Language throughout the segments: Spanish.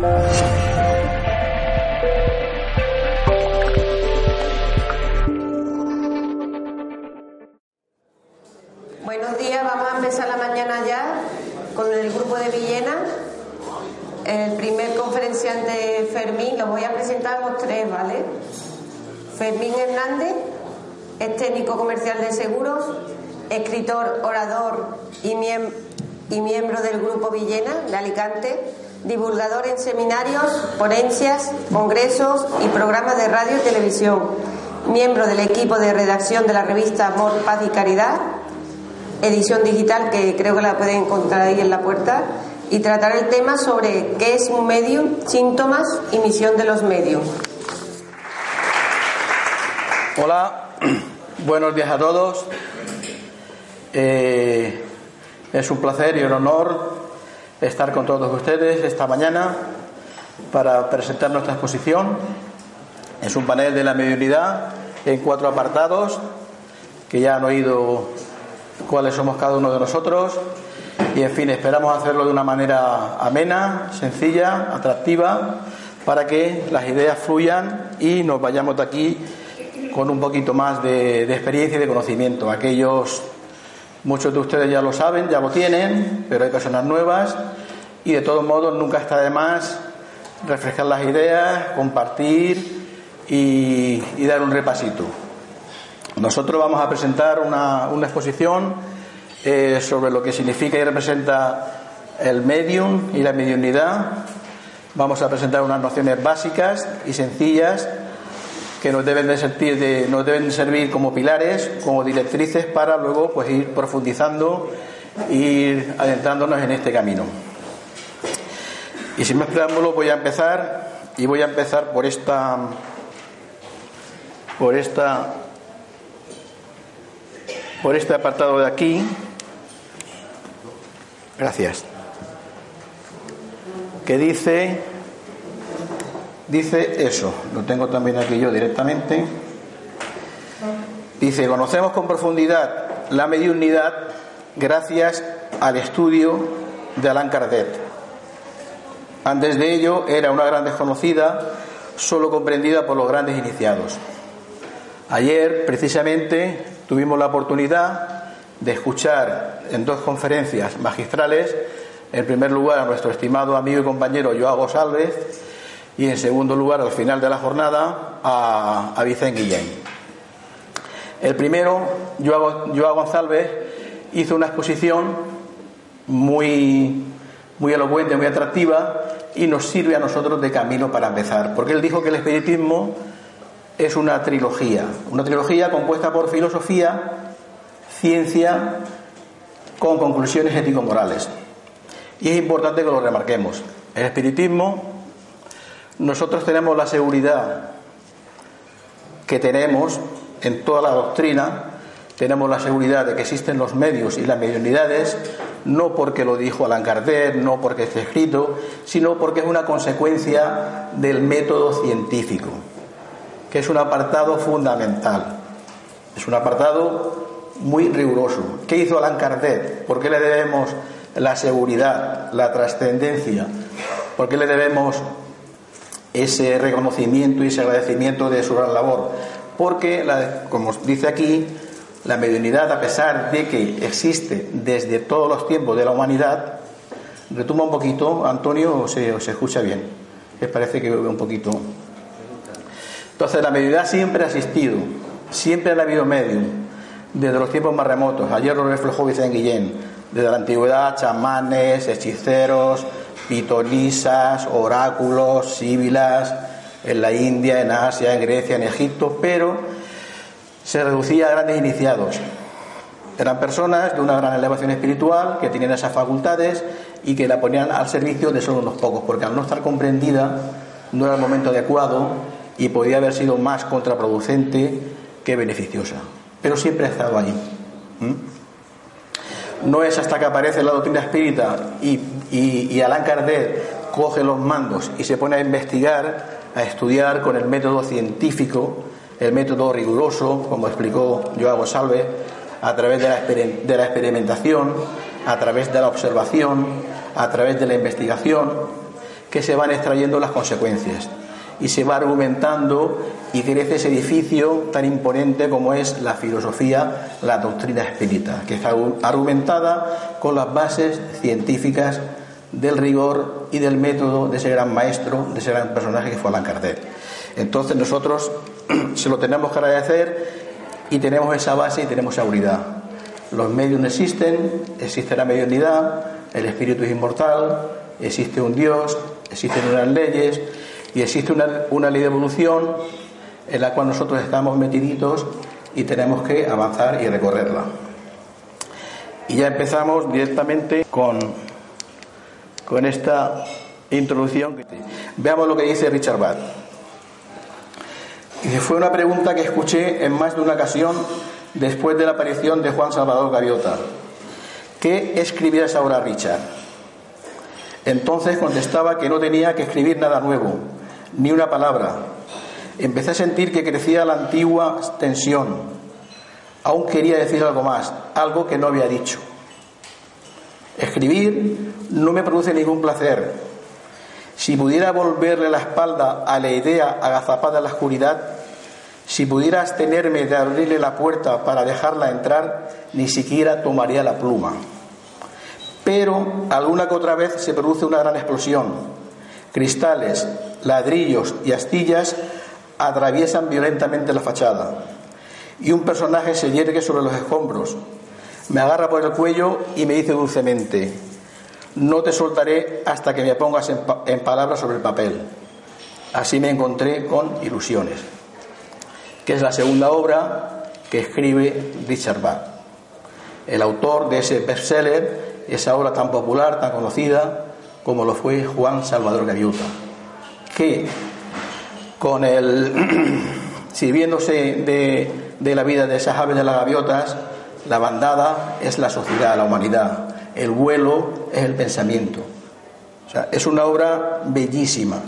Buenos días, vamos a empezar la mañana ya con el grupo de Villena. El primer conferenciante Fermín, los voy a presentar los tres, ¿vale? Fermín Hernández es técnico comercial de seguros, escritor, orador y, y miembro del grupo Villena de Alicante, divulgador en seminarios, ponencias, congresos y programas de radio y televisión, miembro del equipo de redacción de la revista Amor, Paz y Caridad edición digital que creo que la pueden encontrar ahí en la puerta y tratar el tema sobre qué es un medium, síntomas y misión de los medios. Hola, buenos días a todos. Eh, es un placer y un honor estar con todos ustedes esta mañana para presentar nuestra exposición. Es un panel de la mediunidad en cuatro apartados que ya han oído cuáles somos cada uno de nosotros y en fin, esperamos hacerlo de una manera amena, sencilla, atractiva, para que las ideas fluyan y nos vayamos de aquí con un poquito más de, experiencia y de conocimiento. Aquellos, muchos de ustedes ya lo saben, ya lo tienen, pero hay personas nuevas y de todos modos nunca está de más refrescar las ideas, compartir y dar un repasito. Nosotros vamos a presentar una, exposición eh, sobre lo que significa y representa el medium y la mediunidad. Vamos a presentar unas nociones básicas y sencillas que nos deben de servir, nos deben servir como pilares, como directrices para luego pues ir profundizando e ir adentrándonos en este camino. Y sin más preámbulo voy a empezar y voy a empezar por esta por esta por este apartado de aquí. Gracias. Que dice, dice eso, lo tengo también aquí yo directamente. Dice, conocemos con profundidad la mediunidad gracias al estudio de Allan Kardec. Antes de ello era una gran desconocida, solo comprendida por los grandes iniciados. Ayer, precisamente, tuvimos la oportunidad de escuchar en dos conferencias magistrales, en primer lugar a nuestro estimado amigo y compañero Joao Salves y en segundo lugar al final de la jornada a, a Vicente Guillén. El primero, Joao, González, hizo una exposición muy, muy elocuente, muy atractiva y nos sirve a nosotros de camino para empezar, porque él dijo que el espiritismo es una trilogía, una trilogía compuesta por filosofía, ciencia, con conclusiones ético-morales. Y es importante que lo remarquemos. El espiritismo, nosotros tenemos la seguridad que tenemos en toda la doctrina, tenemos la seguridad de que existen los medios y las mediunidades, no porque lo dijo Alan Kardec, no porque esté escrito, sino porque es una consecuencia del método científico que es un apartado fundamental. Es un apartado muy riguroso. ¿Qué hizo Allan Kardec? ¿Por qué le debemos la seguridad, la trascendencia? ¿Por qué le debemos ese reconocimiento y ese agradecimiento de su gran labor? Porque, como dice aquí, la mediunidad, a pesar de que existe desde todos los tiempos de la humanidad, retoma un poquito, Antonio, se, se escucha bien. Les parece que un poquito. Entonces la mediunidad siempre ha existido, siempre ha habido medium, desde los tiempos más remotos. Ayer lo reflejó Vicente Guillén, desde la antigüedad, chamanes, hechiceros, pitonisas, oráculos, síbilas, en la India, en Asia, en Grecia, en Egipto, pero se reducía a grandes iniciados. Eran personas de una gran elevación espiritual que tenían esas facultades y que la ponían al servicio de solo unos pocos, porque al no estar comprendida no era el momento adecuado y podía haber sido más contraproducente que beneficiosa. Pero siempre ha estado allí. No es hasta que aparece la doctrina espírita y, y, y Kardec coge los mandos y se pone a investigar, a estudiar con el método científico, el método riguroso, como explicó Joao Salve, a través de la, de la experimentación, a través de la observación, a través de la investigación, que se van extrayendo las consecuencias y se va argumentando y crece ese edificio tan imponente como es la filosofía, la doctrina espírita, que está argumentada con las bases científicas del rigor y del método de ese gran maestro, de ese gran personaje que fue Allan Kardec. Entonces nosotros se lo tenemos que agradecer y tenemos esa base y tenemos seguridad. Los medios no existen, existe la mediunidad, el espíritu es inmortal, existe un Dios, existen unas leyes y existe una, una ley de evolución en la cual nosotros estamos metiditos y tenemos que avanzar y recorrerla. Y ya empezamos directamente con, con esta introducción. Veamos lo que dice Richard Bach. Y fue una pregunta que escuché en más de una ocasión después de la aparición de Juan Salvador Gaviota. ¿Qué escribías ahora, Richard? Entonces contestaba que no tenía que escribir nada nuevo, ni una palabra. Empecé a sentir que crecía la antigua tensión. Aún quería decir algo más, algo que no había dicho. Escribir no me produce ningún placer. Si pudiera volverle la espalda a la idea agazapada en la oscuridad, si pudiera abstenerme de abrirle la puerta para dejarla entrar, ni siquiera tomaría la pluma. Pero alguna que otra vez se produce una gran explosión. Cristales, ladrillos y astillas atraviesan violentamente la fachada. Y un personaje se yergue sobre los escombros, me agarra por el cuello y me dice dulcemente, no te soltaré hasta que me pongas en, en palabras sobre el papel. Así me encontré con ilusiones que es la segunda obra que escribe Richard Bach, el autor de ese bestseller, esa obra tan popular, tan conocida como lo fue Juan Salvador Gaviota, que con el sirviéndose de, de la vida de esas aves de las gaviotas, la bandada es la sociedad, la humanidad, el vuelo es el pensamiento. O sea, es una obra bellísima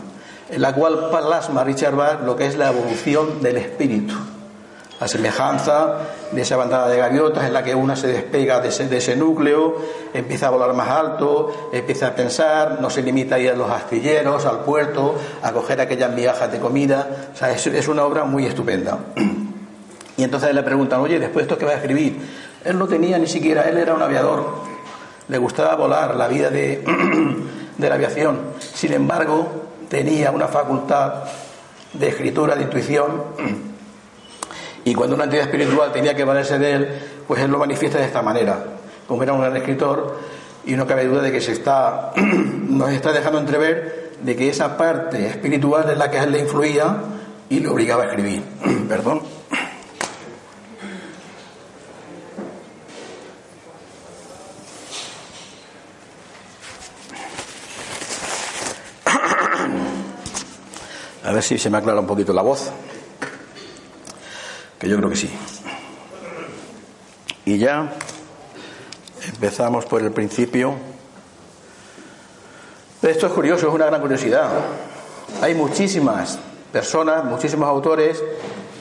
en la cual plasma Richard Bach lo que es la evolución del espíritu. La semejanza de esa bandada de gaviotas en la que una se despega de ese, núcleo, empieza a volar más alto, empieza a pensar, no se limita a ir a los astilleros, al puerto, a coger aquellas migajas de comida. O sea, es, una obra muy estupenda. Y entonces le preguntan, oye, después esto que va a escribir, él no tenía ni siquiera, él era un aviador, le gustaba volar, la vida de, de la aviación. Sin embargo, tenía una facultad de escritura, de intuición, y cuando una entidad espiritual tenía que valerse de él, pues él lo manifiesta de esta manera. Como era un gran escritor, y no cabe duda de que se está, nos está dejando entrever de que esa parte espiritual es la que a él le influía y le obligaba a escribir. Perdón. A ver si se me aclara un poquito la voz. Que yo creo que sí. Y ya empezamos por el principio. Esto es curioso, es una gran curiosidad. Hay muchísimas personas, muchísimos autores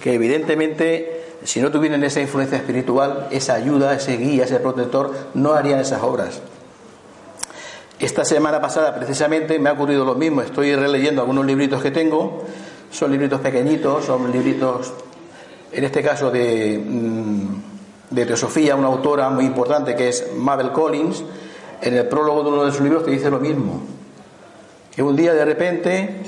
que evidentemente si no tuvieran esa influencia espiritual, esa ayuda, ese guía, ese protector, no harían esas obras. Esta semana pasada precisamente me ha ocurrido lo mismo, estoy releyendo algunos libritos que tengo, son libritos pequeñitos, son libritos, en este caso de, mm, de teosofía, una autora muy importante que es Mabel Collins, en el prólogo de uno de sus libros te dice lo mismo, que un día de repente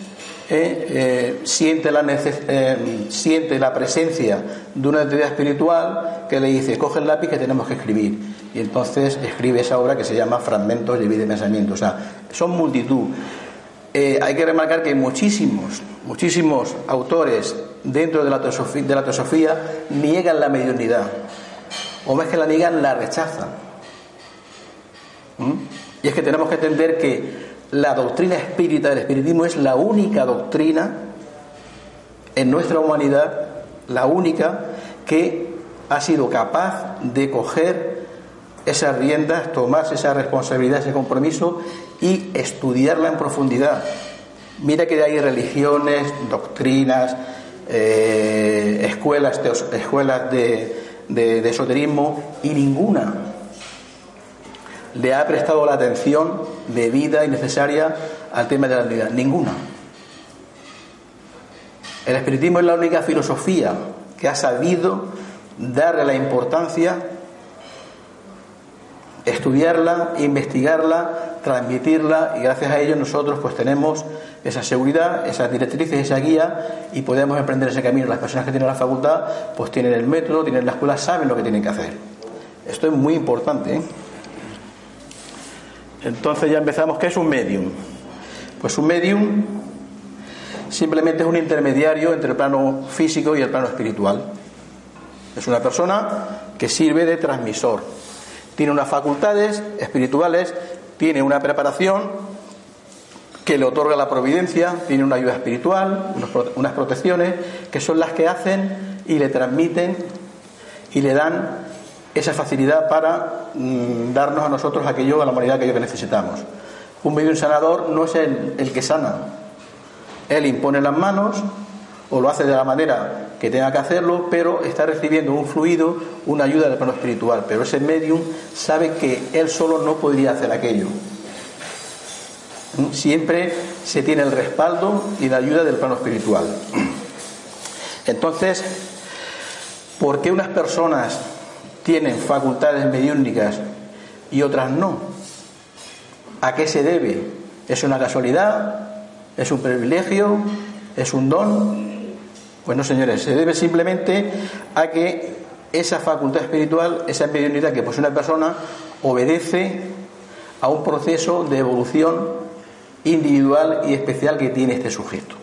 eh, eh, siente, la eh, siente la presencia de una entidad espiritual que le dice, coge el lápiz que tenemos que escribir. Y entonces escribe esa obra que se llama Fragmentos de vida y pensamiento. O sea, son multitud. hay que remarcar que muchísimos, muchísimos autores dentro de la teosofía, la niegan la mediunidad. O más que la niegan, la rechazan. ¿Mm? Y es que tenemos que entender que la doctrina espírita del espiritismo es la única doctrina en nuestra humanidad, la única que ha sido capaz de coger esas riendas, tomarse esa responsabilidad, ese compromiso y estudiarla en profundidad. Mira que hay religiones, doctrinas, eh, escuelas, escuelas de, de esoterismo y ninguna le ha prestado la atención debida y necesaria al tema de la unidad? Ninguna. El espiritismo es la única filosofía que ha sabido darle la importancia, estudiarla, investigarla, transmitirla y gracias a ello nosotros pues tenemos esa seguridad, esas directrices, esa guía y podemos emprender ese camino. Las personas que tienen la facultad pues tienen el método, tienen la escuela, saben lo que tienen que hacer. Esto es muy importante. ¿eh? Entonces ya empezamos. ¿Qué es un medium? Pues un medium simplemente es un intermediario entre el plano físico y el plano espiritual. Es una persona que sirve de transmisor. Tiene unas facultades espirituales, tiene una preparación que le otorga la providencia, tiene una ayuda espiritual, unas protecciones, que son las que hacen y le transmiten y le dan esa facilidad para mm, darnos a nosotros aquello, a la humanidad, aquello que necesitamos. Un medio sanador no es el, el que sana. Él impone las manos o lo hace de la manera que tenga que hacerlo, pero está recibiendo un fluido, una ayuda del plano espiritual. Pero ese medium sabe que él solo no podría hacer aquello. Siempre se tiene el respaldo y la ayuda del plano espiritual. Entonces, ¿por qué unas personas tienen facultades mediúnicas y otras no. ¿A qué se debe? ¿Es una casualidad? ¿Es un privilegio? ¿Es un don? Pues señores, se debe simplemente a que esa facultad espiritual, esa mediunidad que posee una persona, obedece a un proceso de evolución individual y especial que tiene este sujeto.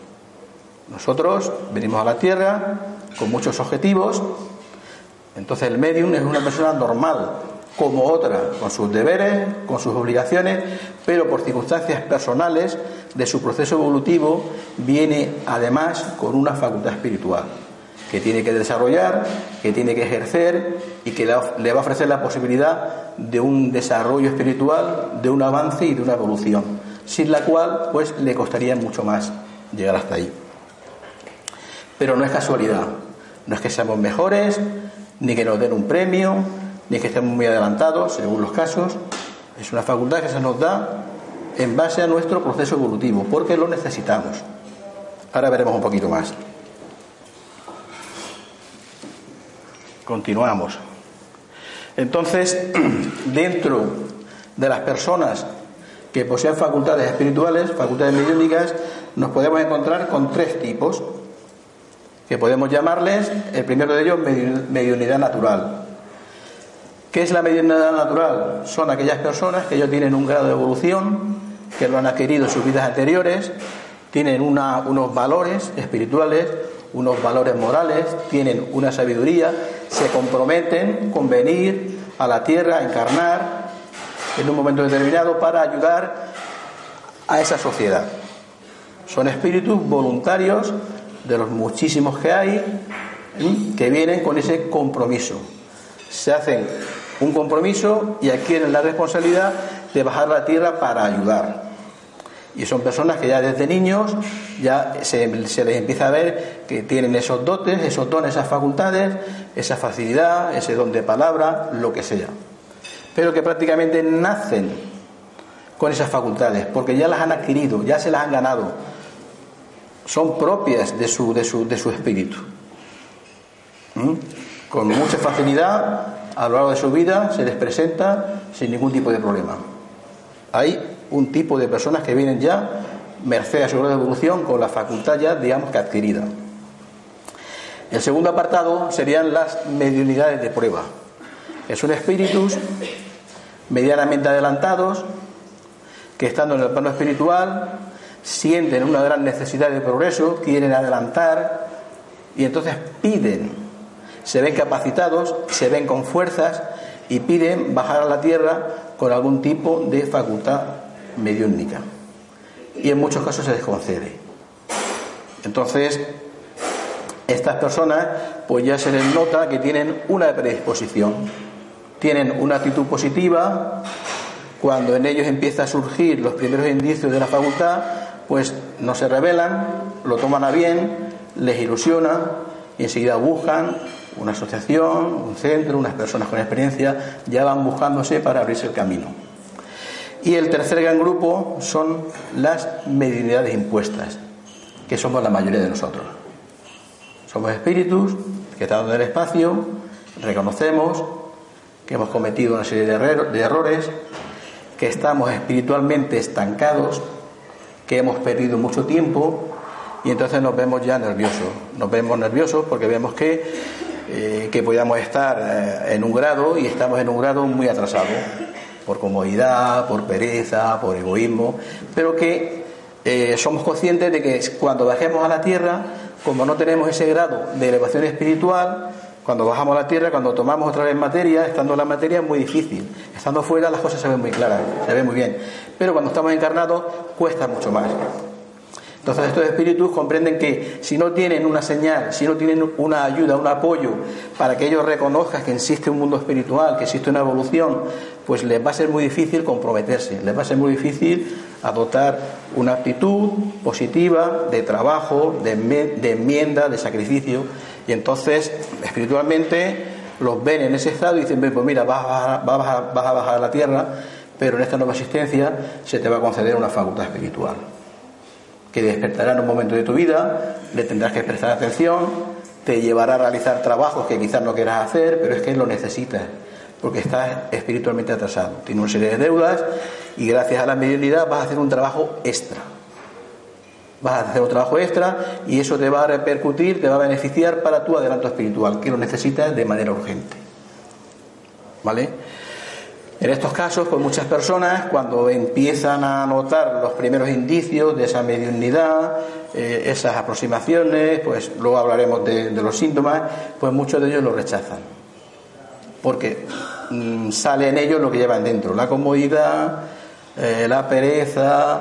Nosotros venimos a la Tierra con muchos objetivos, entonces el medium es una persona normal, como otra, con sus deberes, con sus obligaciones, pero por circunstancias personales de su proceso evolutivo viene además con una facultad espiritual que tiene que desarrollar, que tiene que ejercer y que le va a ofrecer la posibilidad de un desarrollo espiritual, de un avance y de una evolución, sin la cual pues le costaría mucho más llegar hasta ahí. Pero no es casualidad, no es que seamos mejores, ni que nos den un premio, ni que estemos muy adelantados, según los casos. Es una facultad que se nos da en base a nuestro proceso evolutivo, porque lo necesitamos. Ahora veremos un poquito más. Continuamos. Entonces, dentro de las personas que poseen facultades espirituales, facultades mediúnicas, nos podemos encontrar con tres tipos que podemos llamarles, el primero de ellos, mediunidad natural. ¿Qué es la mediunidad natural? Son aquellas personas que ellos tienen un grado de evolución, que lo han adquirido en sus vidas anteriores, tienen unos valores espirituales, unos valores morales, tienen una sabiduría, se comprometen con venir a la tierra a encarnar en un momento determinado para ayudar a esa sociedad. Son espíritus voluntarios de los muchísimos que hay, que vienen con ese compromiso. Se hacen un compromiso y adquieren la responsabilidad de bajar la tierra para ayudar. Y son personas que ya desde niños ya se, les empieza a ver que tienen esos dotes, esos dones, esas facultades, esa facilidad, ese don de palabra, lo que sea. Pero que prácticamente nacen con esas facultades, porque ya las han adquirido, ya se las han ganado son propias de su, de su, de su espíritu. ¿Mm? Con mucha facilidad, a lo largo de su vida, se les presenta sin ningún tipo de problema. Hay un tipo de personas que vienen ya, merced a su grado de evolución, con la facultad ya, digamos que adquirida. El segundo apartado serían las mediunidades de prueba. Son espíritus medianamente adelantados que estando en el plano espiritual sienten una gran necesidad de progreso, quieren adelantar y entonces piden, se ven capacitados, se ven con fuerzas y piden bajar a la tierra con algún tipo de facultad mediúnica. Y en muchos casos se les concede. Entonces, estas personas pues ya se les nota que tienen una predisposición, tienen una actitud positiva, cuando en ellos empieza a surgir los primeros indicios de la facultad, pues no se rebelan, lo toman a bien, les ilusiona y enseguida buscan una asociación, un centro, unas personas con experiencia, ya van buscándose para abrirse el camino. Y el tercer gran grupo son las mediunidades impuestas, que somos la mayoría de nosotros. Somos espíritus que estamos en el espacio, reconocemos que hemos cometido una serie de errores, que estamos espiritualmente estancados, que hemos perdido mucho tiempo y entonces nos vemos ya nerviosos. Nos vemos nerviosos porque vemos que, eh, que podamos estar eh, en un grado y estamos en un grado muy atrasado, por comodidad, por pereza, por egoísmo, pero que eh, somos conscientes de que cuando bajemos a la tierra, como no tenemos ese grado de elevación espiritual, cuando bajamos a la tierra, cuando tomamos otra vez materia, estando en la materia es muy difícil. Estando fuera las cosas se ven muy claras, se ven muy bien. Pero cuando estamos encarnados cuesta mucho más. Entonces estos espíritus comprenden que si no tienen una señal, si no tienen una ayuda, un apoyo para que ellos reconozcan que existe un mundo espiritual, que existe una evolución, pues les va a ser muy difícil comprometerse, les va a ser muy difícil adoptar una actitud positiva de trabajo, de, enmienda, de sacrificio. Y entonces espiritualmente los ven en ese estado y dicen, pues mira, vas a, vas a bajar a la tierra, pero en esta nueva existencia se te va a conceder una facultad espiritual que despertará en un momento de tu vida, le tendrás que prestar atención, te llevará a realizar trabajos que quizás no quieras hacer, pero es que lo necesitas, porque estás espiritualmente atrasado. Tienes una serie de deudas y gracias a la mediunidad vas a hacer un trabajo extra. Vas a hacer un trabajo extra y eso te va a repercutir, te va a beneficiar para tu adelanto espiritual, que lo necesitas de manera urgente. ¿Vale? En estos casos, pues muchas personas, cuando empiezan a notar los primeros indicios de esa mediunidad, eh, esas aproximaciones, pues luego hablaremos de, los síntomas, pues muchos de ellos lo rechazan. Porque mm, sale en ellos lo que llevan dentro, la comodidad, eh, la pereza,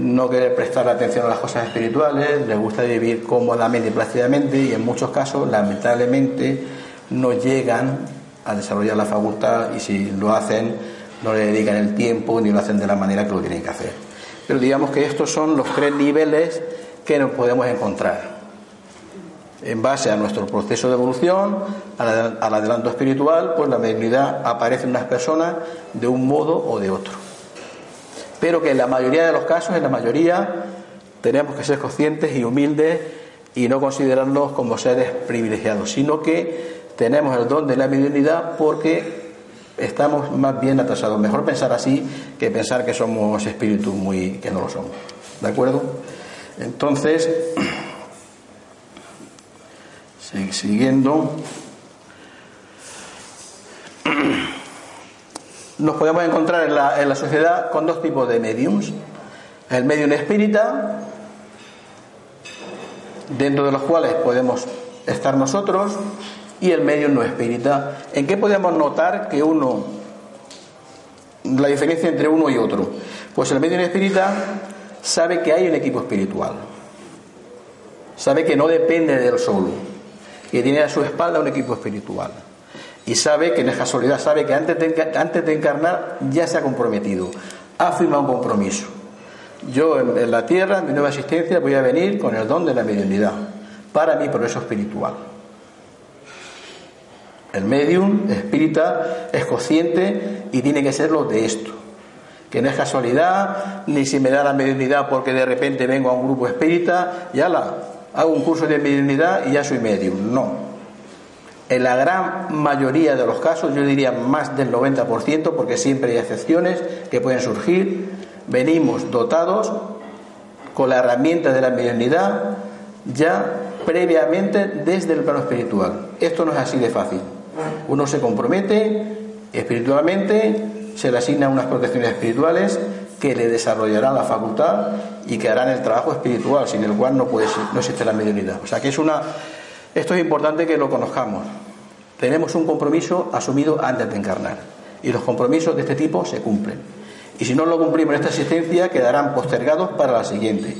no querer prestar atención a las cosas espirituales, les gusta vivir cómodamente y plácidamente y en muchos casos, lamentablemente, no llegan a desarrollar la facultad y si lo hacen no le dedican el tiempo ni lo hacen de la manera que lo tienen que hacer. Pero digamos que estos son los tres niveles que nos podemos encontrar. En base a nuestro proceso de evolución, al adelanto espiritual, pues la mediunidad aparece en unas personas de un modo o de otro. Pero que en la mayoría de los casos, en la mayoría, tenemos que ser conscientes y humildes y no considerarnos como seres privilegiados, sino que tenemos el don de la mediunidad porque estamos más bien atrasados. Mejor pensar así que pensar que somos espíritus muy que no lo somos. ¿De acuerdo? Entonces, siguiendo, nos podemos encontrar en la, en la sociedad con dos tipos de mediums. El medium espírita, dentro de los cuales podemos estar nosotros, y el medio no espírita. ¿En qué podemos notar que uno, la diferencia entre uno y otro? Pues el medio no espírita sabe que hay un equipo espiritual, sabe que no depende de él solo, que tiene a su espalda un equipo espiritual. Y sabe que no es casualidad, sabe que antes de, encarnar ya se ha comprometido, ha firmado un compromiso. Yo en, en la tierra, en mi nueva existencia, voy a venir con el don de la mediunidad para mi progreso espiritual. El medium espírita es consciente y tiene que serlo de esto. Que no es casualidad, ni si me da la mediunidad porque de repente vengo a un grupo espírita, ya la hago un curso de mediunidad y ya soy medium. No. En la gran mayoría de los casos, yo diría más del 90%, porque siempre hay excepciones que pueden surgir, venimos dotados con la herramienta de la mediunidad ya previamente desde el plano espiritual. Esto no es así de fácil. Uno se compromete espiritualmente, se le asignan unas protecciones espirituales que le desarrollarán la facultad y que harán el trabajo espiritual, sin el cual no, puede, no existe la mediunidad. O sea que es una, esto es importante que lo conozcamos. Tenemos un compromiso asumido antes de encarnar y los compromisos de este tipo se cumplen. Y si no lo cumplimos en esta existencia, quedarán postergados para la siguiente.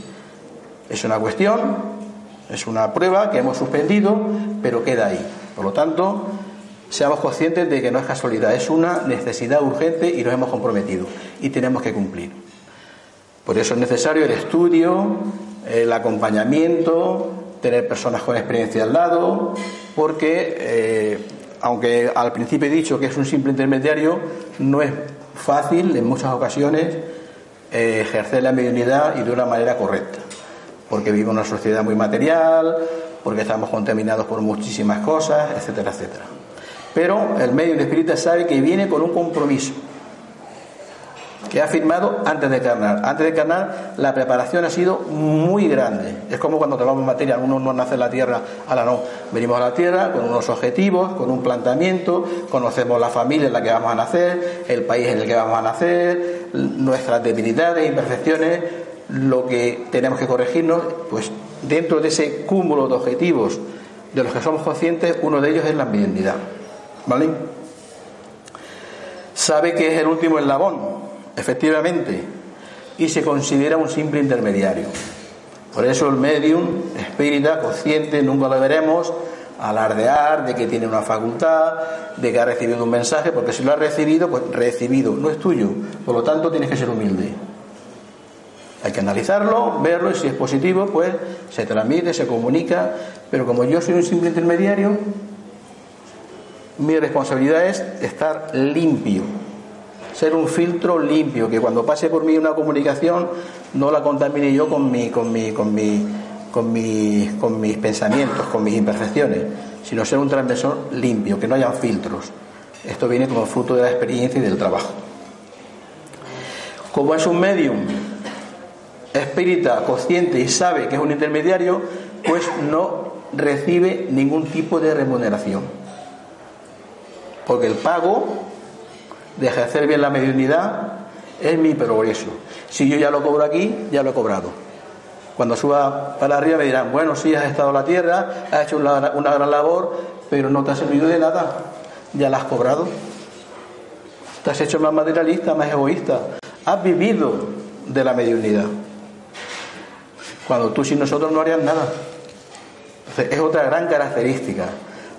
Es una cuestión, es una prueba que hemos suspendido, pero queda ahí. Por lo tanto, seamos conscientes de que no es casualidad, es una necesidad urgente y nos hemos comprometido y tenemos que cumplir. Por eso es necesario el estudio, el acompañamiento, tener personas con experiencia al lado, porque eh, aunque al principio he dicho que es un simple intermediario, no es fácil en muchas ocasiones eh, ejercer la mediunidad y de una manera correcta, porque vivimos una sociedad muy material, porque estamos contaminados por muchísimas cosas, etcétera, etcétera. Pero el medio espírita sabe que viene con un compromiso que ha firmado antes de carnar. Antes de carnar, la preparación ha sido muy grande. Es como cuando tomamos materia, uno no nace en la tierra, ahora no. Venimos a la tierra con unos objetivos, con un planteamiento, conocemos la familia en la que vamos a nacer, el país en el que vamos a nacer, nuestras debilidades, imperfecciones, lo que tenemos que corregirnos, pues dentro de ese cúmulo de objetivos de los que somos conscientes, uno de ellos es la mediunidad. ¿Vale? Sabe que es el último eslabón, efectivamente, y se considera un simple intermediario. Por eso el medium espírita consciente nunca lo veremos alardear de que tiene una facultad, de que ha recibido un mensaje, porque si lo ha recibido, pues recibido, no es tuyo, por lo tanto tienes que ser humilde. Hay que analizarlo, verlo y si es positivo, pues se transmite, se comunica, pero como yo soy un simple intermediario, mi responsabilidad es estar limpio, ser un filtro limpio, que cuando pase por mí una comunicación no la contamine yo con mi, con mi, con mi, con mis, con mis pensamientos, con mis imperfecciones, sino ser un transmisor limpio, que no haya filtros. Esto viene como fruto de la experiencia y del trabajo. Como es un medium espírita consciente y sabe que es un intermediario, pues no recibe ningún tipo de remuneración. Porque el pago de ejercer bien la mediunidad es mi progreso. Si yo ya lo cobro aquí, ya lo he cobrado. Cuando suba para arriba me dirán, bueno, sí, has estado en la tierra, has hecho una, gran labor, pero no te ha servido de nada. Ya la has cobrado. Te has hecho más materialista, más egoísta. Has vivido de la mediunidad. Cuando tú sin nosotros no harías nada. es otra gran característica.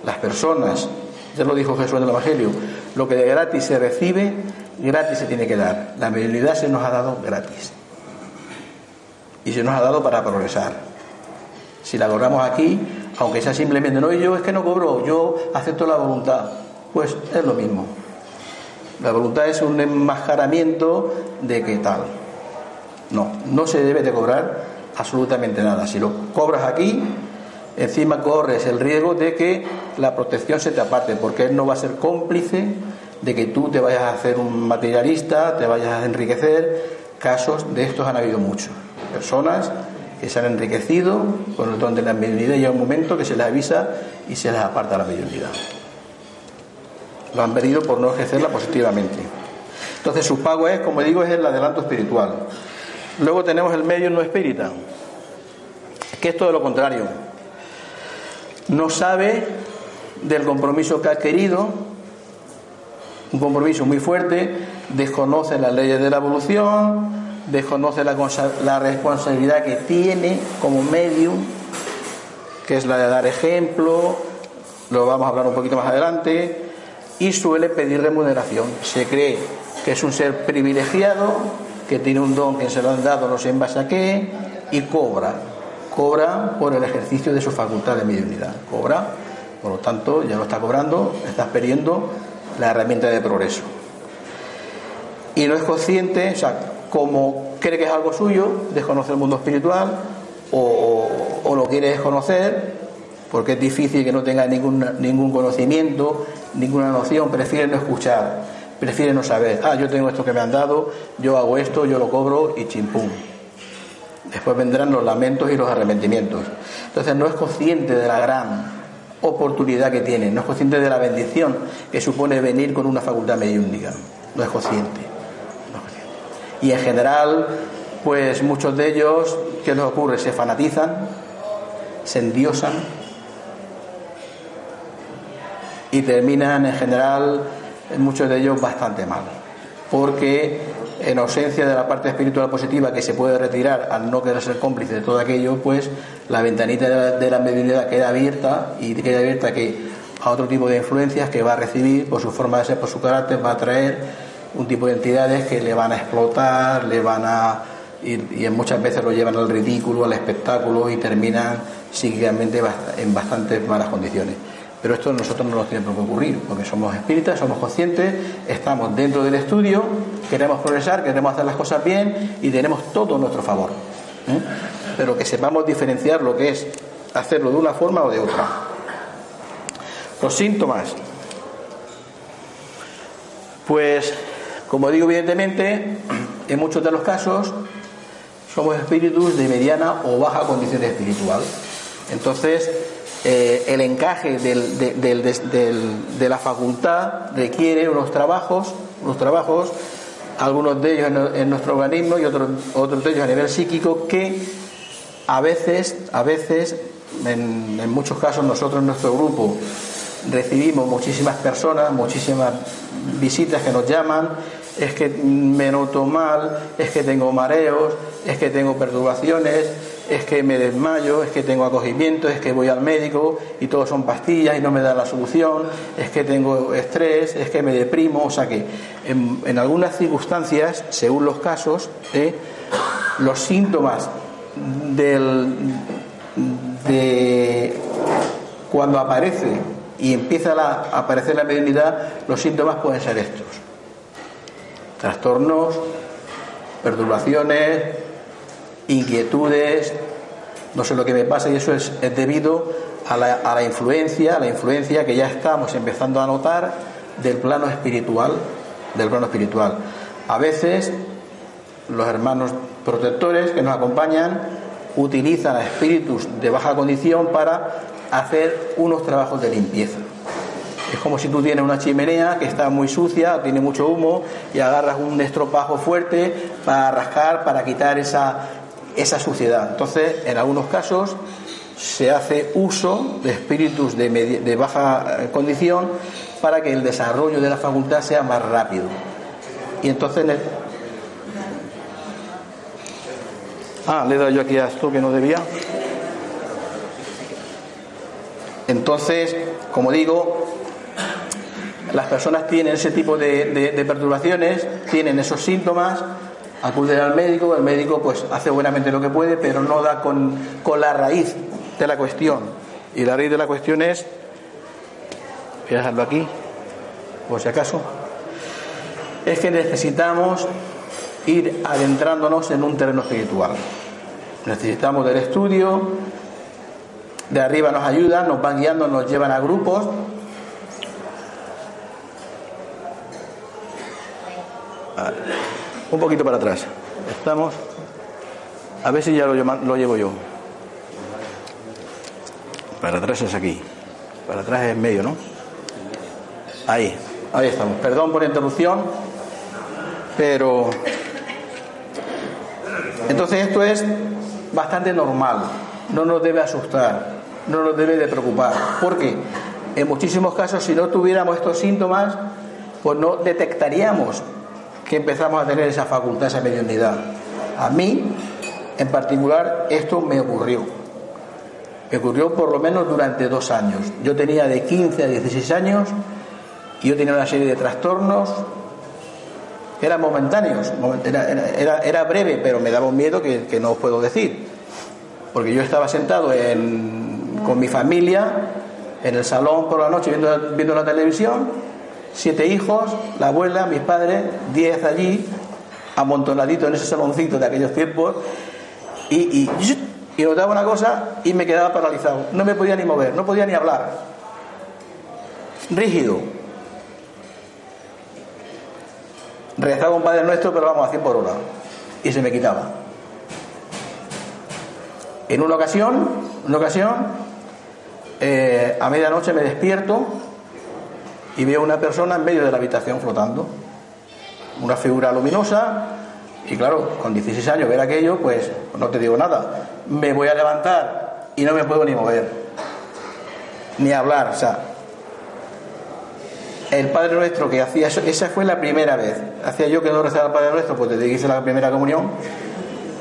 Las personas ya lo dijo Jesús en el Evangelio, lo que de gratis se recibe, gratis se tiene que dar. La mediunidad se nos ha dado gratis. Y se nos ha dado para progresar. Si la logramos aquí, aunque sea simplemente, no, yo es que no cobro, yo acepto la voluntad, pues es lo mismo. La voluntad es un enmascaramiento de qué tal. No, no se debe de cobrar absolutamente nada. Si lo cobras aquí, encima corres el riesgo de que la protección se te aparte, porque él no va a ser cómplice de que tú te vayas a hacer un materialista, te vayas a enriquecer. Casos de estos han habido muchos. Personas que se han enriquecido con el don de la mediunidad y llega un momento que se les avisa y se les aparta la mediunidad. Lo han venido por no ejercerla positivamente. Entonces su pago es, como digo, es el adelanto espiritual. Luego tenemos el medio no espírita, que es todo lo contrario no sabe del compromiso que ha adquirido, un compromiso muy fuerte, desconoce las leyes de la evolución, desconoce la, responsabilidad que tiene como medium, que es la de dar ejemplo, lo vamos a hablar un poquito más adelante, y suele pedir remuneración. Se cree que es un ser privilegiado, que tiene un don que se lo han dado no sé en base a qué, y cobra cobra por el ejercicio de su facultad de mediunidad. Cobra, por lo tanto, ya lo está cobrando, está perdiendo la herramienta de progreso. Y no es consciente, o sea, como cree que es algo suyo, desconoce el mundo espiritual o, lo quiere desconocer, porque es difícil que no tenga ningún, ningún conocimiento, ninguna noción, prefiere no escuchar, prefiere no saber, ah, yo tengo esto que me han dado, yo hago esto, yo lo cobro y chimpum, Después vendrán los lamentos y los arrepentimientos. Entonces no es consciente de la gran oportunidad que tiene, no es consciente de la bendición que supone venir con una facultad mediúnica. No es consciente. Y en general, pues muchos de ellos, ¿qué les ocurre? Se fanatizan, se endiosan y terminan en general, muchos de ellos bastante mal. Porque en ausencia de la parte espiritual positiva que se puede retirar al no querer ser cómplice de todo aquello, pues la ventanita de la, mediunidad queda abierta y queda abierta que a otro tipo de influencias que va a recibir por su forma de ser, por su carácter, va a traer un tipo de entidades que le van a explotar, le van a y, muchas veces lo llevan al ridículo, al espectáculo y terminan psíquicamente en bastante malas condiciones. Pero esto nosotros no nos tiene por qué ocurrir, porque somos espíritas, somos conscientes, estamos dentro del estudio, queremos progresar, queremos hacer las cosas bien y tenemos todo a nuestro favor. ¿eh? Pero que sepamos diferenciar lo que es hacerlo de una forma o de otra. Los síntomas. Pues, como digo, evidentemente, en muchos de los casos somos espíritus de mediana o baja condición espiritual. Entonces, eh, el encaje de la facultad requiere unos trabajos, unos trabajos, algunos de ellos en, nuestro organismo y otros, otros de ellos a nivel psíquico, que a veces, a veces, en, en muchos casos nosotros en nuestro grupo recibimos muchísimas personas, muchísimas visitas que nos llaman, es que me noto mal, es que tengo mareos, es que tengo perturbaciones, es que me desmayo, es que tengo acogimiento, es que voy al médico y todo son pastillas y no me dan la solución, es que tengo estrés, es que me deprimo, o sea que en, algunas circunstancias, según los casos, ¿eh? los síntomas del, de cuando aparece y empieza a aparecer la mediunidad, los síntomas pueden ser estos. Trastornos, perturbaciones, inquietudes, no sé lo que me pasa y eso es, debido a la, a la, influencia, a la influencia que ya estamos empezando a notar del plano espiritual, del plano espiritual. A veces los hermanos protectores que nos acompañan utilizan a espíritus de baja condición para hacer unos trabajos de limpieza. Es como si tú tienes una chimenea que está muy sucia, tiene mucho humo, y agarras un estropajo fuerte para rascar, para quitar esa, esa suciedad. Entonces, en algunos casos se hace uso de espíritus de, baja eh, condición para que el desarrollo de la facultad sea más rápido. Y entonces... Ah, le he dado yo aquí a esto que no debía. Entonces, como digo, las personas tienen ese tipo de perturbaciones, tienen esos síntomas, acuden al médico, el médico pues hace buenamente lo que puede, pero no da con, la raíz de la cuestión. Y la raíz de la cuestión es, voy a dejarlo aquí, por si acaso, es que necesitamos ir adentrándonos en un terreno espiritual. Necesitamos del estudio, de arriba nos ayudan, nos van guiando, nos llevan a grupos. Un poquito para atrás. Estamos. A ver si ya lo, llevo yo. Para atrás es aquí. Para atrás es en medio, ¿no? Ahí. Ahí estamos. Perdón por la interrupción. Pero. Entonces esto es bastante normal. No nos debe asustar. No nos debe de preocupar. Porque en muchísimos casos, si no tuviéramos estos síntomas, pues no detectaríamos que empezamos a tener esa facultad, esa mediunidad. A mí, en particular, esto me ocurrió. Me ocurrió por lo menos durante dos años. Yo tenía de 15 a 16 años y yo tenía una serie de trastornos. Eran momentáneos, era, era, breve, pero me daba un miedo que, no os puedo decir. Porque yo estaba sentado con mi familia en el salón por la noche viendo, viendo la televisión siete hijos, la abuela, mis padres, diez allí, amontonaditos en ese saloncito de aquellos tiempos, y, y, y notaba una cosa y me quedaba paralizado. No me podía ni mover, no podía ni hablar. Rígido. Rezaba un Padre Nuestro, pero vamos a 100 por hora. Y se me quitaba. En una ocasión, una ocasión, eh, a medianoche me despierto y veo una persona en medio de la habitación flotando, una figura luminosa, y claro, con 16 años ver aquello, pues no te digo nada, me voy a levantar y no me puedo ni mover, ni hablar, o sea, el Padre Nuestro que hacía eso, esa fue la primera vez, hacía yo que no rezaba el Padre Nuestro, pues desde que hice la primera comunión,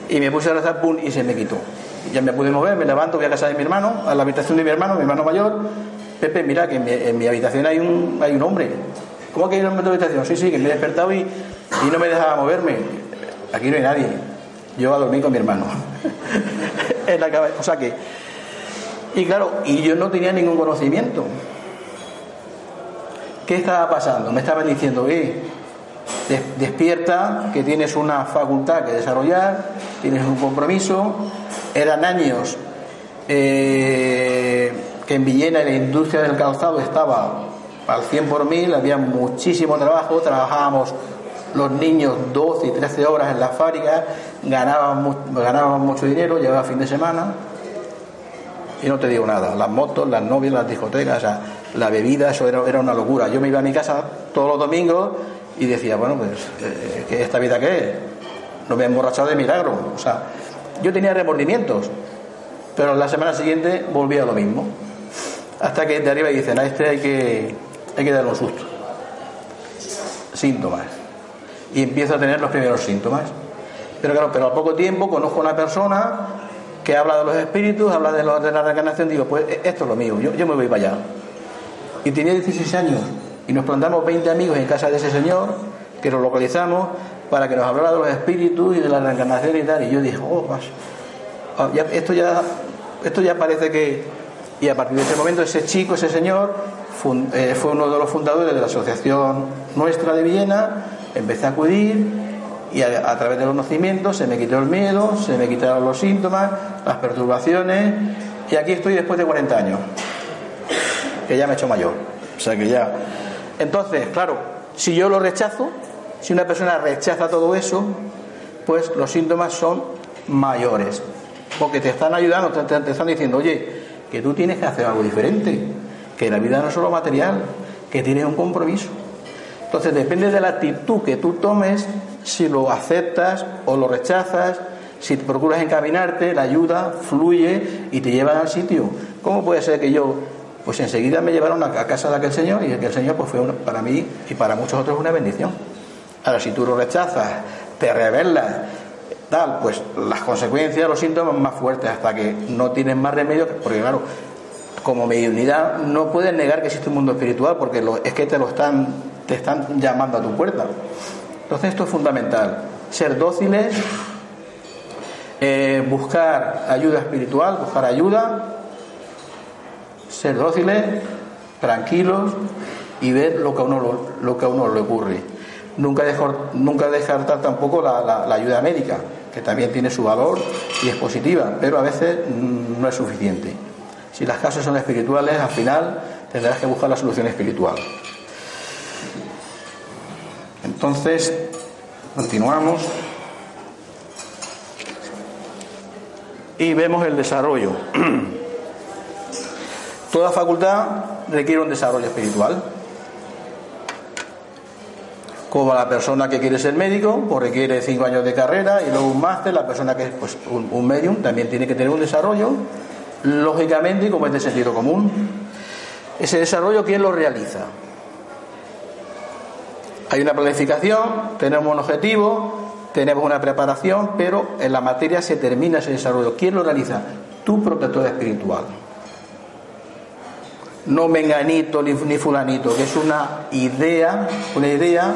y me puse a rezar, pum, y se me quitó. Ya me pude mover, me levanto, voy a casa de mi hermano, a la habitación de mi hermano, mi hermano mayor, Pepe, mira que en mi, habitación hay un, hay un hombre. ¿Cómo que hay un hombre en tu habitación? Sí, sí, que me he despertado y, y no me dejaba moverme. Aquí no hay nadie. Yo a dormir con mi hermano. O sea que. Y claro, y yo no tenía ningún conocimiento. ¿Qué estaba pasando? Me estaban diciendo, eh, despierta, que tienes una facultad que desarrollar, tienes un compromiso. Eran años eh, que en Villena la industria del calzado estaba al 100 por mil, había muchísimo trabajo, trabajábamos los niños 12 y 13 horas en la fábrica, ganaban, ganaban mucho dinero, llegaba fin de semana. Y no te digo nada, las motos, las novias, las discotecas, la bebida, eso era, era una locura. Yo me iba a mi casa todos los domingos y decía, bueno, pues, eh, ¿qué ¿esta vida qué es? No me he emborrachado de milagro. O sea, yo tenía remordimientos, pero la semana siguiente volvía a lo mismo. Hasta que de arriba dicen, a este hay que, hay que darle un susto. Síntomas. Y empiezo a tener los primeros síntomas. Pero claro, pero a poco tiempo conozco a una persona que habla de los espíritus, habla de, de la reencarnación, digo, pues esto es lo mío, yo, yo me voy para allá. Y tenía 16 años y nos plantamos 20 amigos en casa de ese señor, que lo localizamos, para que nos hablara de los espíritus y de la reencarnación y tal. Y yo dije, oh, ah, esto, ya, esto ya parece que... Y a partir de ese momento ese chico, ese señor, eh, fue uno de los fundadores de la asociación nuestra de Viena, empecé a acudir y a, través de los conocimientos se me quitó el miedo, se me quitaron los síntomas, las perturbaciones y aquí estoy después de 40 años, que ya me he hecho mayor. O sea que ya entonces, claro, si yo lo rechazo, si una persona rechaza todo eso, pues los síntomas son mayores. Porque te están ayudando, te, están diciendo, oye, que tú tienes que hacer algo diferente, que la vida no es solo material, que tienes un compromiso. Entonces depende de la actitud que tú tomes, si lo aceptas o lo rechazas, si procuras encaminarte, la ayuda fluye y te lleva al sitio. ¿Cómo puede ser que yo pues enseguida me llevaron a casa de aquel señor y aquel señor pues fue para mí y para muchos otros una bendición. Ahora, si tú lo rechazas, te rebelas, tal, pues las consecuencias, los síntomas más fuertes hasta que no tienes más remedio, porque claro, como mediunidad no puedes negar que existe un mundo espiritual porque es que te lo están, te están llamando a tu puerta. Entonces esto es fundamental, ser dóciles, eh, buscar ayuda espiritual, buscar ayuda, ser dóciles, tranquilos y ver lo que a uno, lo, que a uno le ocurre. Nunca, dejar, nunca descartar tampoco la, ayuda médica, que también tiene su valor y es positiva, pero a veces no es suficiente. Si las causas son espirituales, al final tendrás que buscar la solución espiritual. Entonces, continuamos. Y vemos el desarrollo. Toda facultad requiere un desarrollo espiritual. Como la persona que quiere ser médico, pues requiere cinco años de carrera y luego un máster, la persona que es pues, un, un medium también tiene que tener un desarrollo, lógicamente, como es de sentido común. Ese desarrollo, ¿quién lo realiza? Hay una planificación, tenemos un objetivo, tenemos una preparación, pero en la materia se termina ese desarrollo. ¿Quién lo realiza? Tu protector espiritual no menganito ni, ni fulanito, que es una idea, una idea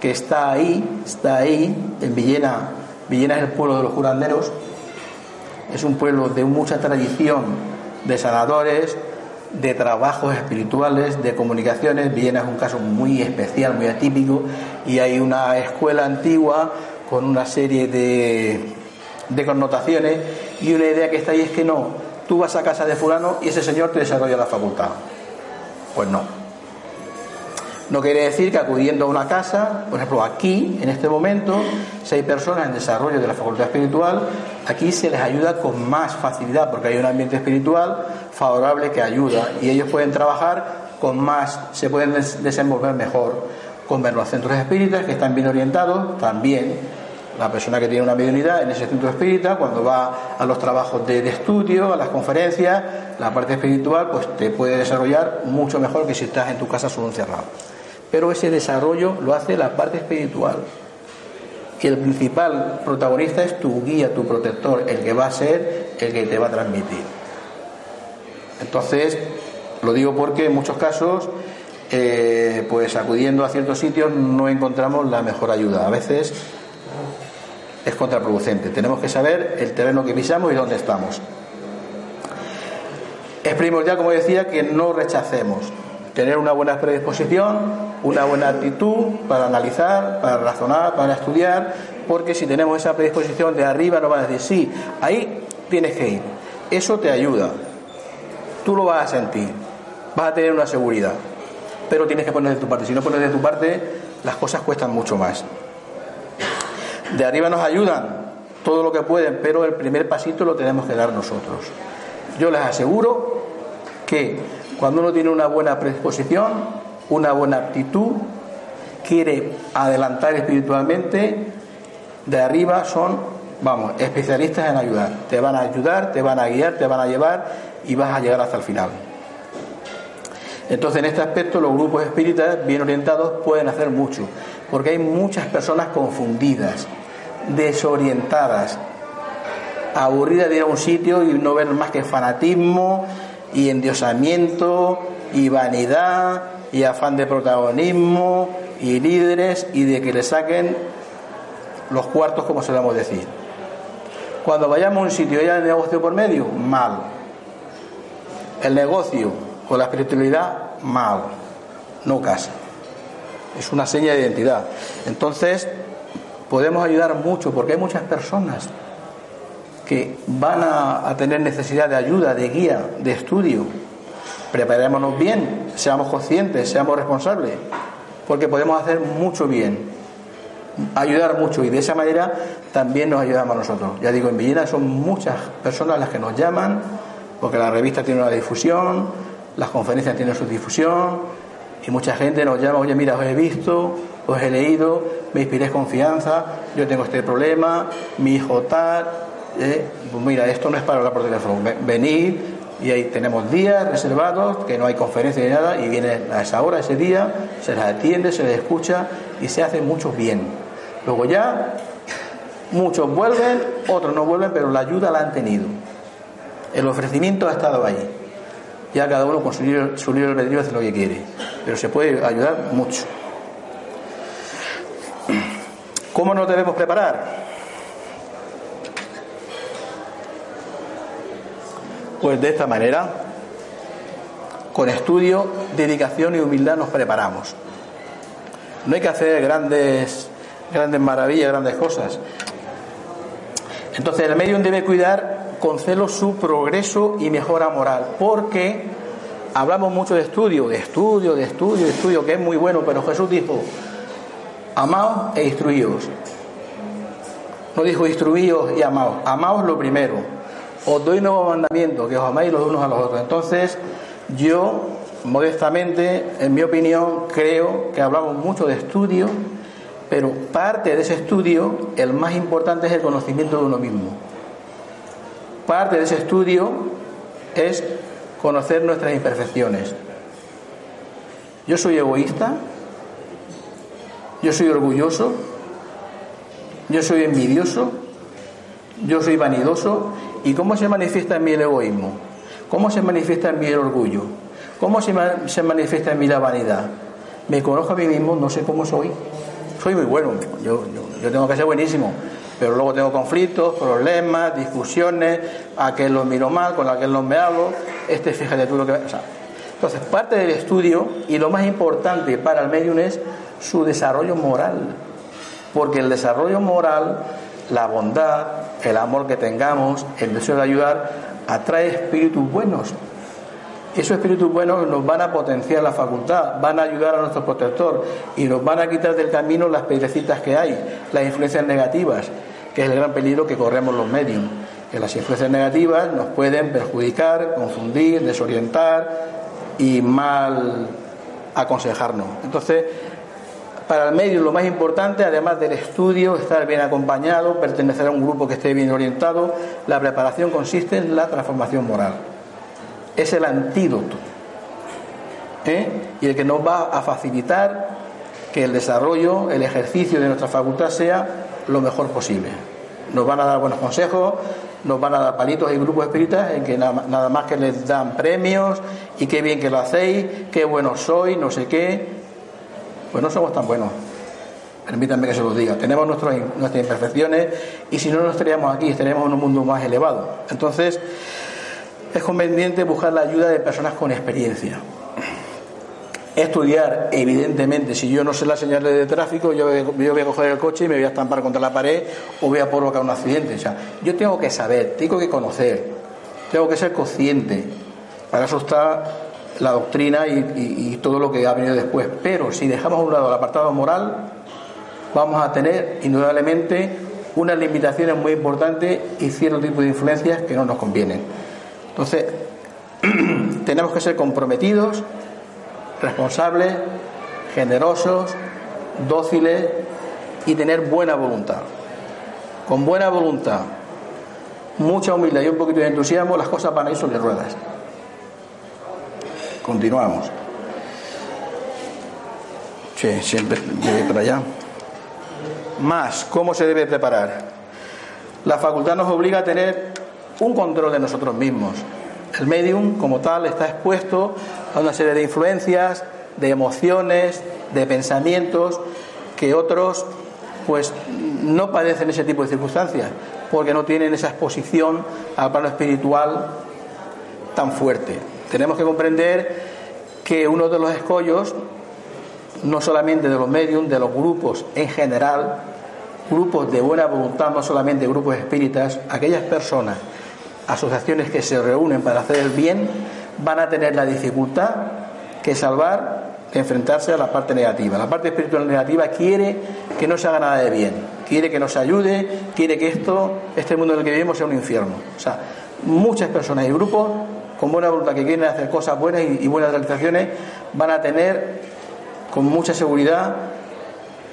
que está ahí, está ahí, en Villena. Villena es el pueblo de los curanderos, es un pueblo de mucha tradición de sanadores, de trabajos espirituales, de comunicaciones. Villena es un caso muy especial, muy atípico, y hay una escuela antigua con una serie de, de connotaciones y una idea que está ahí es que no, tú vas a casa de fulano y ese señor te desarrolla la facultad. Pues no. No quiere decir que acudiendo a una casa, por ejemplo, aquí, en este momento, si hay personas en desarrollo de la facultad espiritual, aquí se les ayuda con más facilidad, porque hay un ambiente espiritual favorable que ayuda y ellos pueden trabajar con más, se pueden desenvolver mejor. Con ver los centros espíritas que están bien orientados, también la persona que tiene una mediunidad en ese centro espírita, cuando va a los trabajos de, estudio, a las conferencias, la parte espiritual, pues te puede desarrollar mucho mejor que si estás en tu casa solo encerrado. Pero ese desarrollo lo hace la parte espiritual. Y el principal protagonista es tu guía, tu protector, el que va a ser el que te va a transmitir. Entonces, lo digo porque en muchos casos, eh, pues acudiendo a ciertos sitios no encontramos la mejor ayuda. A veces es contraproducente. Tenemos que saber el terreno que pisamos y dónde estamos. Es primordial, como decía, que no rechacemos. Tener una buena predisposición, una buena actitud para analizar, para razonar, para estudiar, porque si tenemos esa predisposición de arriba nos van a decir, sí, ahí tienes que ir. Eso te ayuda. Tú lo vas a sentir. Vas a tener una seguridad. Pero tienes que poner de tu parte. Si no pones de tu parte, las cosas cuestan mucho más. De arriba nos ayudan todo lo que pueden, pero el primer pasito lo tenemos que dar nosotros. Yo les aseguro que cuando uno tiene una buena predisposición, una buena aptitud, quiere adelantar espiritualmente, de arriba son, vamos, especialistas en ayudar. Te van a ayudar, te van a guiar, te van a llevar y vas a llegar hasta el final. Entonces, en este aspecto, los grupos espíritas bien orientados pueden hacer mucho, porque hay muchas personas confundidas, desorientadas, aburridas de ir a un sitio y no ver más que fanatismo y endiosamiento y vanidad y afán de protagonismo y líderes y de que le saquen los cuartos, como solemos decir. Cuando vayamos a un sitio y haya negocio por medio, mal. El negocio o la espiritualidad, mal. No casa. Es una seña de identidad. Entonces, podemos ayudar mucho porque hay muchas personas que van a, tener necesidad de ayuda, de guía, de estudio. Preparémonos bien, seamos conscientes, seamos responsables, porque podemos hacer mucho bien, ayudar mucho y de esa manera también nos ayudamos a nosotros. Ya digo, en Villena son muchas personas las que nos llaman, porque la revista tiene una difusión, las conferencias tienen su difusión, y mucha gente nos llama, oye, mira, os he visto, os he leído, me inspiré confianza, yo tengo este problema, mi hijo tal, eh, pues mira, esto no es para hablar por teléfono, venid y ahí tenemos días reservados, que no hay conferencia ni nada, y viene a esa hora, ese día, se les atiende, se les escucha y se hace mucho bien. Luego ya, muchos vuelven, otros no vuelven, pero la ayuda la han tenido. El ofrecimiento ha estado ahí. Ya cada uno con su libro, su libro hace lo que quiere, pero se puede ayudar mucho. ¿Cómo nos debemos preparar? Pues de esta manera, con estudio, dedicación y humildad nos preparamos. No hay que hacer grandes, grandes maravillas, grandes cosas. Entonces el medium debe cuidar con celo su progreso y mejora moral, porque hablamos mucho de estudio, de estudio, de estudio, de estudio, que es muy bueno, pero Jesús dijo, amaos e instruíos. No dijo instruíos y amaos, amaos lo primero os doy nuevo mandamiento, que os amáis los unos a los otros. Entonces, yo, modestamente, en mi opinión, creo que hablamos mucho de estudio, pero parte de ese estudio, el más importante es el conocimiento de uno mismo. Parte de ese estudio es conocer nuestras imperfecciones. Yo soy egoísta, yo soy orgulloso, yo soy envidioso, yo soy vanidoso ¿Y cómo se manifiesta en mí el egoísmo? ¿Cómo se manifiesta en mí el orgullo? ¿Cómo se, manifiesta en mí la vanidad? Me conozco a mí mismo, no sé cómo soy. Soy muy bueno, yo, yo, tengo que ser buenísimo, pero luego tengo conflictos, problemas, discusiones, aquel lo miro mal, con aquel no me hablo, este fíjate tú lo que... entonces, parte del estudio y lo más importante para el medium es su desarrollo moral, porque el desarrollo moral, la bondad, el amor que tengamos, el deseo de ayudar, atrae espíritus buenos. Esos espíritus buenos nos van a potenciar la facultad, van a ayudar a nuestro protector y nos van a quitar del camino las piedrecitas que hay, las influencias negativas, que es el gran peligro que corremos los medios. Que las influencias negativas nos pueden perjudicar, confundir, desorientar y mal aconsejarnos. Entonces, para el medio lo más importante, además del estudio, estar bien acompañado, pertenecer a un grupo que esté bien orientado, la preparación consiste en la transformación moral. Es el antídoto. ¿eh? Y el que nos va a facilitar que el desarrollo, el ejercicio de nuestra facultad sea lo mejor posible. Nos van a dar buenos consejos, nos van a dar palitos y grupos espíritas en que nada, más que les dan premios y qué bien que lo hacéis, qué bueno sois, no sé qué, pues no somos tan buenos. Permítanme que se los diga. Tenemos nuestras imperfecciones y si no, no estaríamos aquí, estaríamos en un mundo más elevado. Entonces, es conveniente buscar la ayuda de personas con experiencia. estudiar, evidentemente, si yo no sé las señales de tráfico, yo, yo, voy a coger el coche y me voy a estampar contra la pared o voy a provocar un accidente. O sea, yo tengo que saber, tengo que conocer, tengo que ser consciente. Para eso está la doctrina y, todo lo que ha venido después. Pero si dejamos a un lado el apartado moral, vamos a tener indudablemente unas limitaciones muy importantes y cierto tipo de influencias que no nos convienen. Entonces, tenemos que ser comprometidos, responsables, generosos, dóciles y tener buena voluntad. Con buena voluntad, mucha humildad y un poquito de entusiasmo, las cosas van a ir sobre ruedas. Continuamos. Sí, siempre voy para allá. Más, ¿cómo se debe preparar? La facultad nos obliga a tener un control de nosotros mismos. El medium, como tal, está expuesto a una serie de influencias, de emociones, de pensamientos que otros pues no padecen ese tipo de circunstancias porque no tienen esa exposición al plano espiritual tan fuerte. Tenemos que comprender que uno de los escollos, no solamente de los medios, de los grupos en general, grupos de buena voluntad, no solamente grupos espíritas, aquellas personas, asociaciones que se reúnen para hacer el bien, van a tener la dificultad que salvar, que enfrentarse a la parte negativa. La parte espiritual negativa quiere que no se haga nada de bien, quiere que nos ayude, quiere que esto, este mundo en el que vivimos sea un infierno. O sea, muchas personas y grupos con buena voluntad que quieren hacer cosas buenas y, buenas realizaciones van a tener con mucha seguridad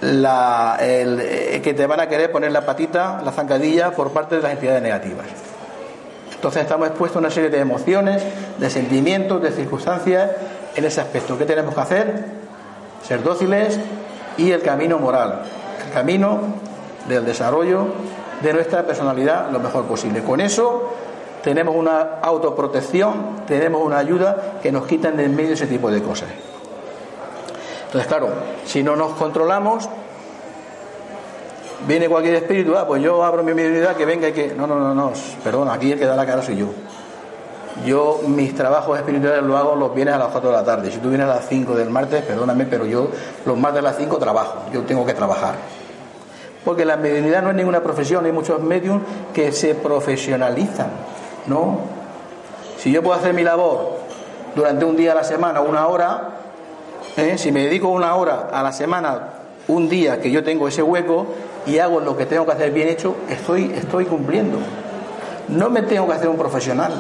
la, eh, que te van a querer poner la patita, la zancadilla por parte de las entidades negativas. Entonces estamos expuestos a una serie de emociones, de sentimientos, de circunstancias en ese aspecto. ¿Qué tenemos que hacer? Ser dóciles y el camino moral, el camino del desarrollo de nuestra personalidad lo mejor posible. Con eso tenemos una autoprotección, tenemos una ayuda que nos quitan de en medio ese tipo de cosas. Entonces, claro, si no nos controlamos, viene cualquier espíritu, ah, pues yo abro mi mediunidad, que venga y que. No, no, no, no, perdón, aquí el que da la cara soy yo. Yo mis trabajos espirituales los hago los viernes a las 4 de la tarde. Si tú vienes a las 5 del martes, perdóname, pero yo los martes a las 5 trabajo, yo tengo que trabajar. Porque la mediunidad no es ninguna profesión, hay muchos medios que se profesionalizan, ¿no? Si yo puedo hacer mi labor durante un día a la semana, una hora, ¿eh? si me dedico una hora a la semana, un día que yo tengo ese hueco, y hago lo que tengo que hacer bien hecho, estoy, estoy cumpliendo. No me tengo que hacer un profesional.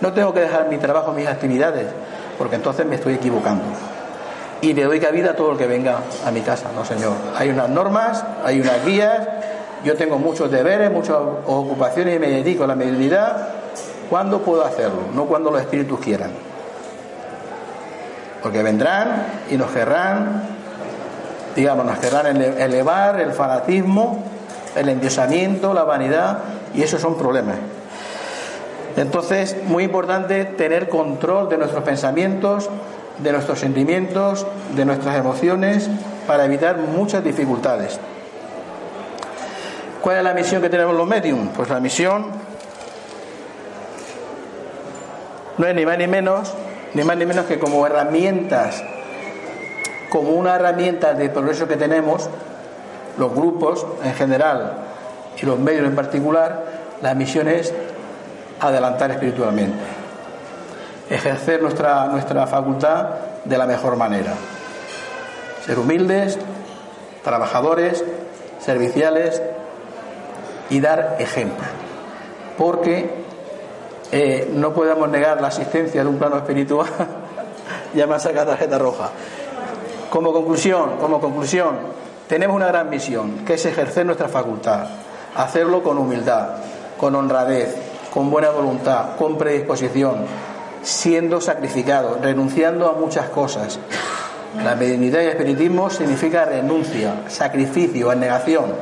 No tengo que dejar mi trabajo, mis actividades, porque entonces me estoy equivocando. Y le doy cabida a todo el que venga a mi casa. No, señor. Hay unas normas, hay unas guías. Yo tengo muchos deberes, muchas ocupaciones y me dedico a la mediunidad. ¿Cuándo puedo hacerlo? No cuando los espíritus quieran. Porque vendrán y nos querrán digamos, nos querrán elevar el fanatismo, el endiosamiento, la vanidad, y esos son problemas. Entonces, muy importante tener control de nuestros pensamientos, de nuestros sentimientos, de nuestras emociones, para evitar muchas dificultades. ¿Cuál es la misión que tenemos los mediums? Pues la misión no es ni más ni menos, ni más ni menos que como herramientas como una herramienta de progreso que tenemos, los grupos en general y los medios en particular, la misión es adelantar espiritualmente, ejercer nuestra, nuestra facultad de la mejor manera, ser humildes, trabajadores, serviciales y dar ejemplo, porque eh, no podemos negar la asistencia de un plano espiritual, ya me saca tarjeta roja. Como conclusión, como conclusión, tenemos una gran misión, que es ejercer nuestra facultad, hacerlo con humildad, con honradez, con buena voluntad, con predisposición, siendo sacrificado, renunciando a muchas cosas. La mediunidad y el espiritismo significa renuncia, sacrificio, negación.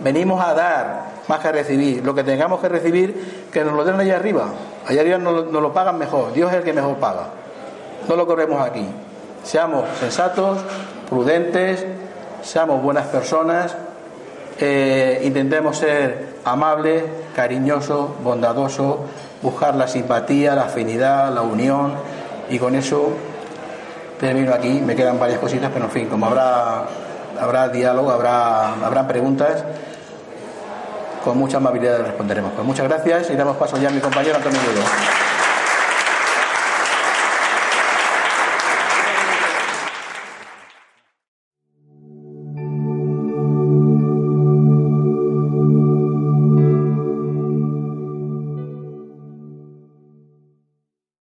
Venimos a dar más que recibir. Lo que tengamos que recibir, que nos lo den allá arriba. Allá arriba nos lo pagan mejor. Dios es el que mejor paga. No lo corremos aquí. Seamos sensatos, prudentes, seamos buenas personas, eh, intentemos ser amables, cariñosos, bondadosos, buscar la simpatía, la afinidad, la unión y con eso termino aquí. Me quedan varias cositas, pero en fin, como habrá, habrá diálogo, habrá preguntas, con mucha amabilidad responderemos. Pues muchas gracias y damos paso ya a mi compañero Antonio Lugo.